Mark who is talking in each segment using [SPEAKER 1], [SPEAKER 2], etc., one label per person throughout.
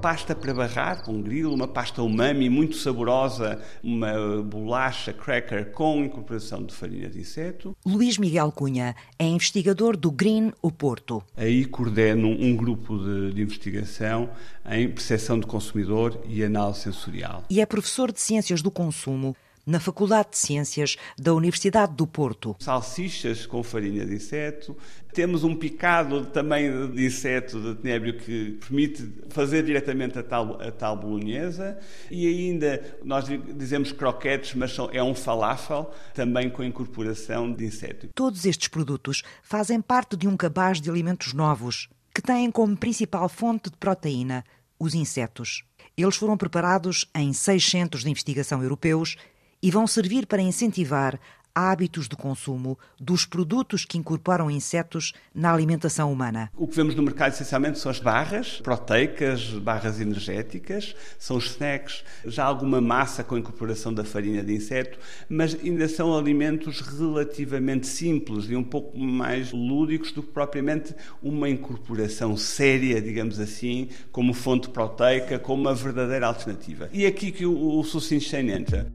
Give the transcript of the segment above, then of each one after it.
[SPEAKER 1] pasta para barrar com grilo, uma pasta umami muito saborosa, uma bolacha cracker com incorporação de farinha de inseto.
[SPEAKER 2] Luís Miguel Cunha é investigador do Green o Porto.
[SPEAKER 1] Aí coordeno um grupo de, de investigação em percepção do consumidor e análise sensorial.
[SPEAKER 2] E é professor de Ciências do Consumo na Faculdade de Ciências da Universidade do Porto.
[SPEAKER 1] Salsichas com farinha de inseto. Temos um picado também de inseto de tenébrio que permite fazer diretamente a tal, a tal bolonhesa. E ainda, nós dizemos croquetes, mas são, é um falafel, também com incorporação de inseto.
[SPEAKER 2] Todos estes produtos fazem parte de um cabaz de alimentos novos, que têm como principal fonte de proteína os insetos. Eles foram preparados em seis centros de investigação europeus e vão servir para incentivar hábitos de consumo dos produtos que incorporam insetos na alimentação humana.
[SPEAKER 1] O que vemos no mercado essencialmente são as barras proteicas, barras energéticas, são os snacks, já alguma massa com incorporação da farinha de inseto, mas ainda são alimentos relativamente simples e um pouco mais lúdicos do que propriamente uma incorporação séria, digamos assim, como fonte proteica, como uma verdadeira alternativa. E é aqui que o, o entra.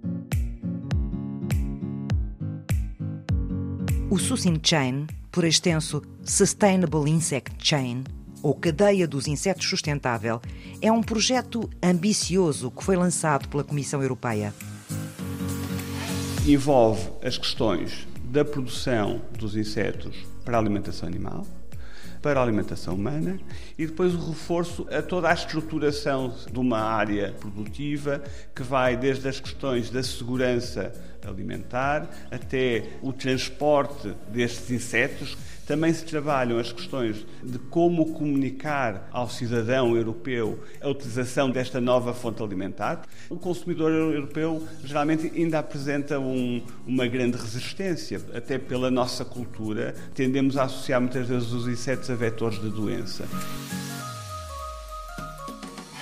[SPEAKER 2] O Susin Chain, por extenso Sustainable Insect Chain, ou Cadeia dos Insetos Sustentável, é um projeto ambicioso que foi lançado pela Comissão Europeia.
[SPEAKER 1] Envolve as questões da produção dos insetos para a alimentação animal, para a alimentação humana e depois o reforço a toda a estruturação de uma área produtiva que vai desde as questões da segurança alimentar até o transporte destes insetos também se trabalham as questões de como comunicar ao cidadão europeu a utilização desta nova fonte alimentar. O consumidor europeu geralmente ainda apresenta um, uma grande resistência, até pela nossa cultura, tendemos a associar muitas vezes os insetos a vetores de doença.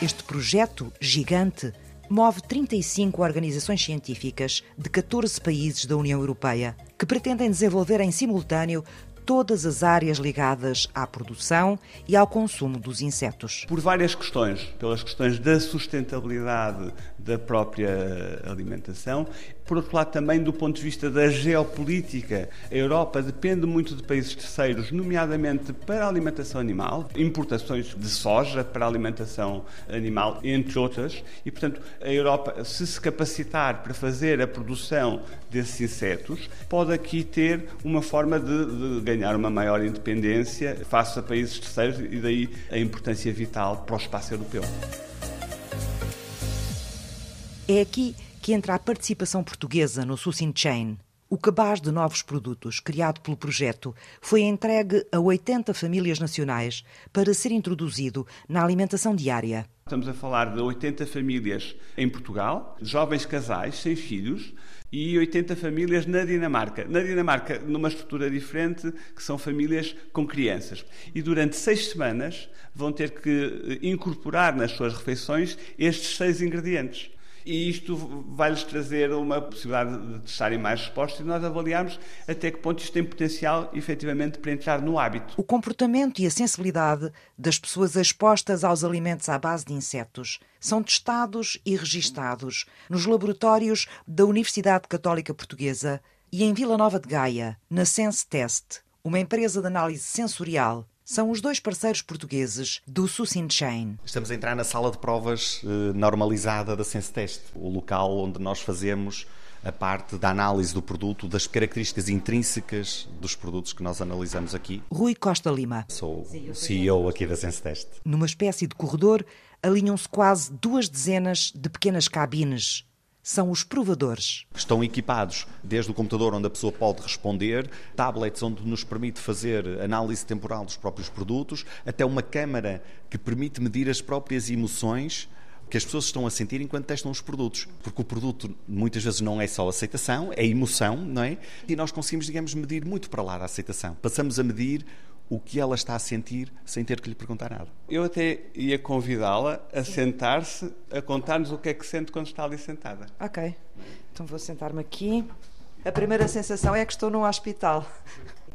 [SPEAKER 2] Este projeto gigante move 35 organizações científicas de 14 países da União Europeia que pretendem desenvolver em simultâneo todas as áreas ligadas à produção e ao consumo dos insetos.
[SPEAKER 1] Por várias questões, pelas questões da sustentabilidade da própria alimentação, por outro lado também do ponto de vista da geopolítica. A Europa depende muito de países terceiros, nomeadamente para a alimentação animal, importações de soja para a alimentação animal, entre outras, e portanto a Europa, se se capacitar para fazer a produção desses insetos, pode aqui ter uma forma de, de ganhar uma maior independência face a países terceiros e daí a importância vital para o espaço europeu.
[SPEAKER 2] É aqui que entra a participação portuguesa no Susin Chain. O cabaz de novos produtos, criado pelo projeto, foi entregue a 80 famílias nacionais para ser introduzido na alimentação diária.
[SPEAKER 1] Estamos a falar de 80 famílias em Portugal, jovens casais sem filhos, e 80 famílias na Dinamarca. Na Dinamarca, numa estrutura diferente, que são famílias com crianças. E durante seis semanas vão ter que incorporar nas suas refeições estes seis ingredientes e isto vai-lhes trazer uma possibilidade de testarem mais respostas e nós avaliarmos até que ponto isto tem potencial efetivamente para entrar no hábito.
[SPEAKER 2] O comportamento e a sensibilidade das pessoas expostas aos alimentos à base de insetos são testados e registados nos laboratórios da Universidade Católica Portuguesa e em Vila Nova de Gaia, na Sense Test, uma empresa de análise sensorial são os dois parceiros portugueses do Susin Chain.
[SPEAKER 3] Estamos a entrar na sala de provas eh, normalizada da Sense Test, o local onde nós fazemos a parte da análise do produto, das características intrínsecas dos produtos que nós analisamos aqui.
[SPEAKER 2] Rui Costa Lima.
[SPEAKER 3] Sou o CEO aqui da Sense Test.
[SPEAKER 2] Numa espécie de corredor, alinham-se quase duas dezenas de pequenas cabines são os provadores.
[SPEAKER 3] Estão equipados desde o computador onde a pessoa pode responder, tablets onde nos permite fazer análise temporal dos próprios produtos, até uma câmara que permite medir as próprias emoções que as pessoas estão a sentir enquanto testam os produtos. Porque o produto muitas vezes não é só aceitação, é emoção, não é? E nós conseguimos, digamos, medir muito para lá da aceitação. Passamos a medir o que ela está a sentir sem ter que lhe perguntar nada.
[SPEAKER 1] Eu até ia convidá-la a sentar-se, a contar-nos o que é que sente quando está ali sentada.
[SPEAKER 4] Ok, então vou sentar-me aqui. A primeira sensação é que estou num hospital.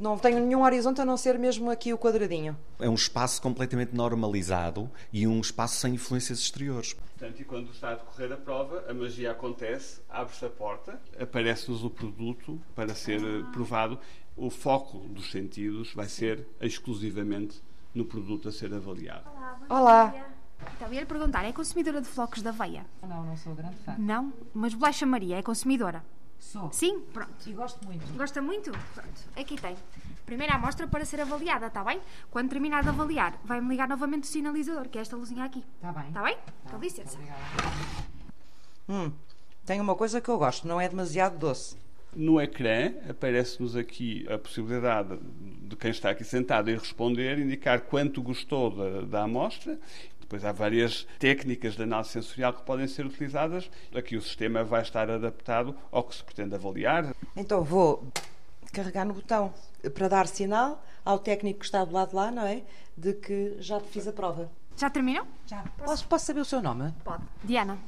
[SPEAKER 2] Não tenho nenhum horizonte a não ser mesmo aqui o quadradinho.
[SPEAKER 3] É um espaço completamente normalizado e um espaço sem influências exteriores.
[SPEAKER 1] Portanto, e quando está a decorrer a prova, a magia acontece, abre-se a porta, aparece-nos o produto para ser provado. O foco dos sentidos vai ser exclusivamente no produto a ser avaliado.
[SPEAKER 2] Olá. Olá.
[SPEAKER 4] Então, ia lhe perguntar, é consumidora de flocos de aveia?
[SPEAKER 5] Não, não sou grande fã.
[SPEAKER 4] Não? Mas bolacha Maria é consumidora?
[SPEAKER 5] Sou.
[SPEAKER 4] Sim? Pronto.
[SPEAKER 5] E gosto muito.
[SPEAKER 4] Gosta muito? Pronto. Aqui tem. Primeira amostra para ser avaliada, está bem? Quando terminar de avaliar, vai-me ligar novamente o sinalizador, que é esta luzinha aqui.
[SPEAKER 5] Está bem.
[SPEAKER 4] Está bem?
[SPEAKER 5] Tá.
[SPEAKER 4] Com licença.
[SPEAKER 5] Obrigada.
[SPEAKER 2] Hum, tem uma coisa que eu gosto, não é demasiado doce.
[SPEAKER 1] No ecrã aparece-nos aqui a possibilidade de quem está aqui sentado ir responder, indicar quanto gostou da, da amostra. Depois há várias técnicas de análise sensorial que podem ser utilizadas. Aqui o sistema vai estar adaptado ao que se pretende avaliar.
[SPEAKER 2] Então vou carregar no botão para dar sinal ao técnico que está do lado de lá, não é? De que já fiz a prova.
[SPEAKER 4] Já terminou?
[SPEAKER 5] Já.
[SPEAKER 2] Posso, posso saber o seu nome?
[SPEAKER 4] Pode. Diana.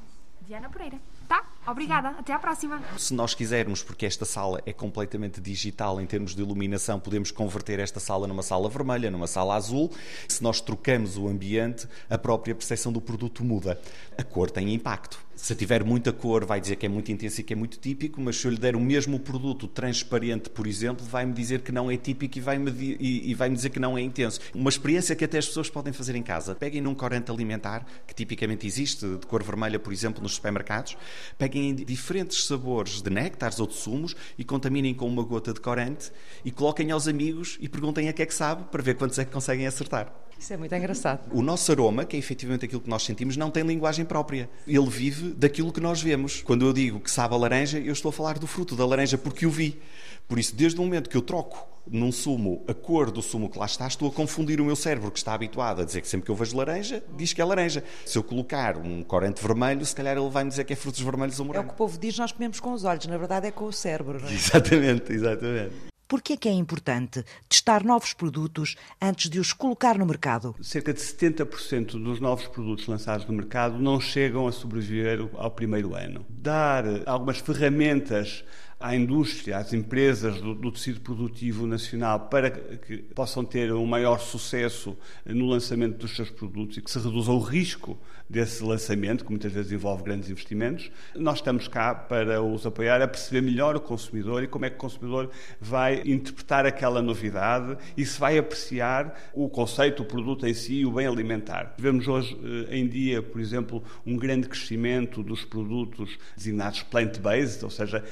[SPEAKER 4] Diana Pereira. Tá? Obrigada. Até à próxima.
[SPEAKER 3] Se nós quisermos, porque esta sala é completamente digital em termos de iluminação, podemos converter esta sala numa sala vermelha, numa sala azul. Se nós trocamos o ambiente, a própria percepção do produto muda. A cor tem impacto. Se tiver muita cor, vai dizer que é muito intenso e que é muito típico, mas se eu lhe der o mesmo produto transparente, por exemplo, vai-me dizer que não é típico e vai-me e, e vai dizer que não é intenso. Uma experiência que até as pessoas podem fazer em casa. Peguem num corante alimentar, que tipicamente existe, de cor vermelha, por exemplo, nos supermercados, peguem diferentes sabores de néctares ou de sumos e contaminem com uma gota de corante e coloquem aos amigos e perguntem a que é que sabe para ver quantos é que conseguem acertar.
[SPEAKER 2] Isso é muito engraçado.
[SPEAKER 3] O nosso aroma, que é efetivamente aquilo que nós sentimos, não tem linguagem própria. Ele vive daquilo que nós vemos. Quando eu digo que sabe a laranja, eu estou a falar do fruto da laranja porque o vi. Por isso, desde o momento que eu troco num sumo a cor do sumo que lá está, estou a confundir o meu cérebro, que está habituado a dizer que sempre que eu vejo laranja, diz que é laranja. Se eu colocar um corante vermelho, se calhar ele vai me dizer que é frutos vermelhos ou
[SPEAKER 2] É o que o povo diz, nós comemos com os olhos, na verdade é com o cérebro. Não é?
[SPEAKER 3] Exatamente, exatamente.
[SPEAKER 2] Porquê é que é importante testar novos produtos antes de os colocar no mercado?
[SPEAKER 1] Cerca de 70% dos novos produtos lançados no mercado não chegam a sobreviver ao primeiro ano. Dar algumas ferramentas à indústria, às empresas do, do, tecido produtivo nacional para que possam ter um maior sucesso no lançamento dos seus produtos e que se reduza o risco desse lançamento, que muitas vezes envolve grandes investimentos. Nós estamos cá para os apoiar a perceber melhor o consumidor e como é que o consumidor vai interpretar aquela novidade e se vai apreciar o conceito, o produto em si e o bem alimentar. Vemos hoje eh, em dia, por exemplo, um grande crescimento dos produtos designados plant-based, ou seja,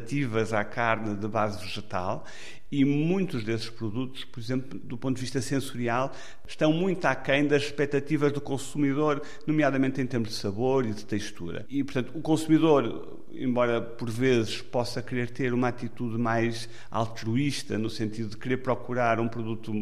[SPEAKER 1] alternativas à carne de base vegetal, e muitos desses produtos, por exemplo, do ponto de vista sensorial, estão muito aquém das expectativas do consumidor, nomeadamente em termos de sabor e de textura. E, portanto, o consumidor, embora por vezes possa querer ter uma atitude mais altruísta, no sentido de querer procurar um produto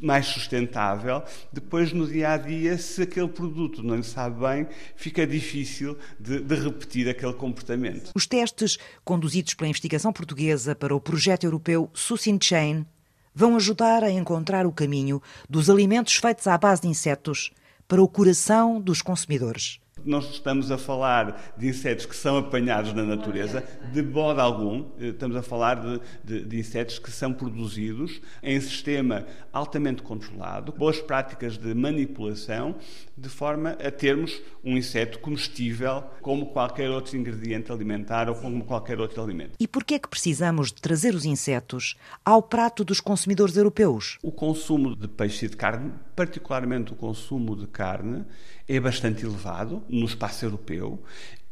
[SPEAKER 1] mais sustentável, depois no dia a dia, se aquele produto não lhe sabe bem, fica difícil de, de repetir aquele comportamento.
[SPEAKER 2] Os testes conduzidos pela investigação portuguesa para o projeto europeu Sucin Chain vão ajudar a encontrar o caminho dos alimentos feitos à base de insetos para o coração dos consumidores.
[SPEAKER 1] Nós estamos a falar de insetos que são apanhados na natureza, de modo algum. Estamos a falar de, de, de, insetos que são produzidos em sistema altamente controlado, boas práticas de manipulação, de forma a termos um inseto comestível como qualquer outro ingrediente alimentar ou como qualquer outro alimento.
[SPEAKER 2] E por que é que precisamos de trazer os insetos ao prato dos consumidores europeus?
[SPEAKER 1] O consumo de peixe e de carne, particularmente o consumo de carne, é bastante elevado no espaço europeu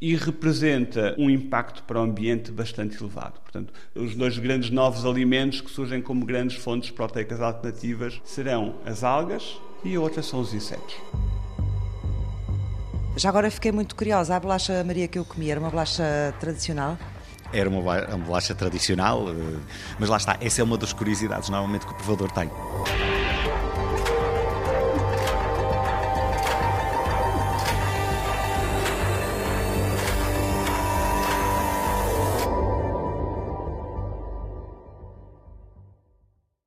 [SPEAKER 1] e representa um impacto para o ambiente bastante elevado. Portanto, os dois grandes novos alimentos que surgem como grandes fontes proteicas alternativas serão as algas e a outra são os insetos.
[SPEAKER 2] Já agora fiquei muito curiosa. A bolacha Maria que eu comi era uma bolacha tradicional?
[SPEAKER 3] Era uma, uma bolacha tradicional, mas lá está, essa é uma das curiosidades normalmente que o provador tem.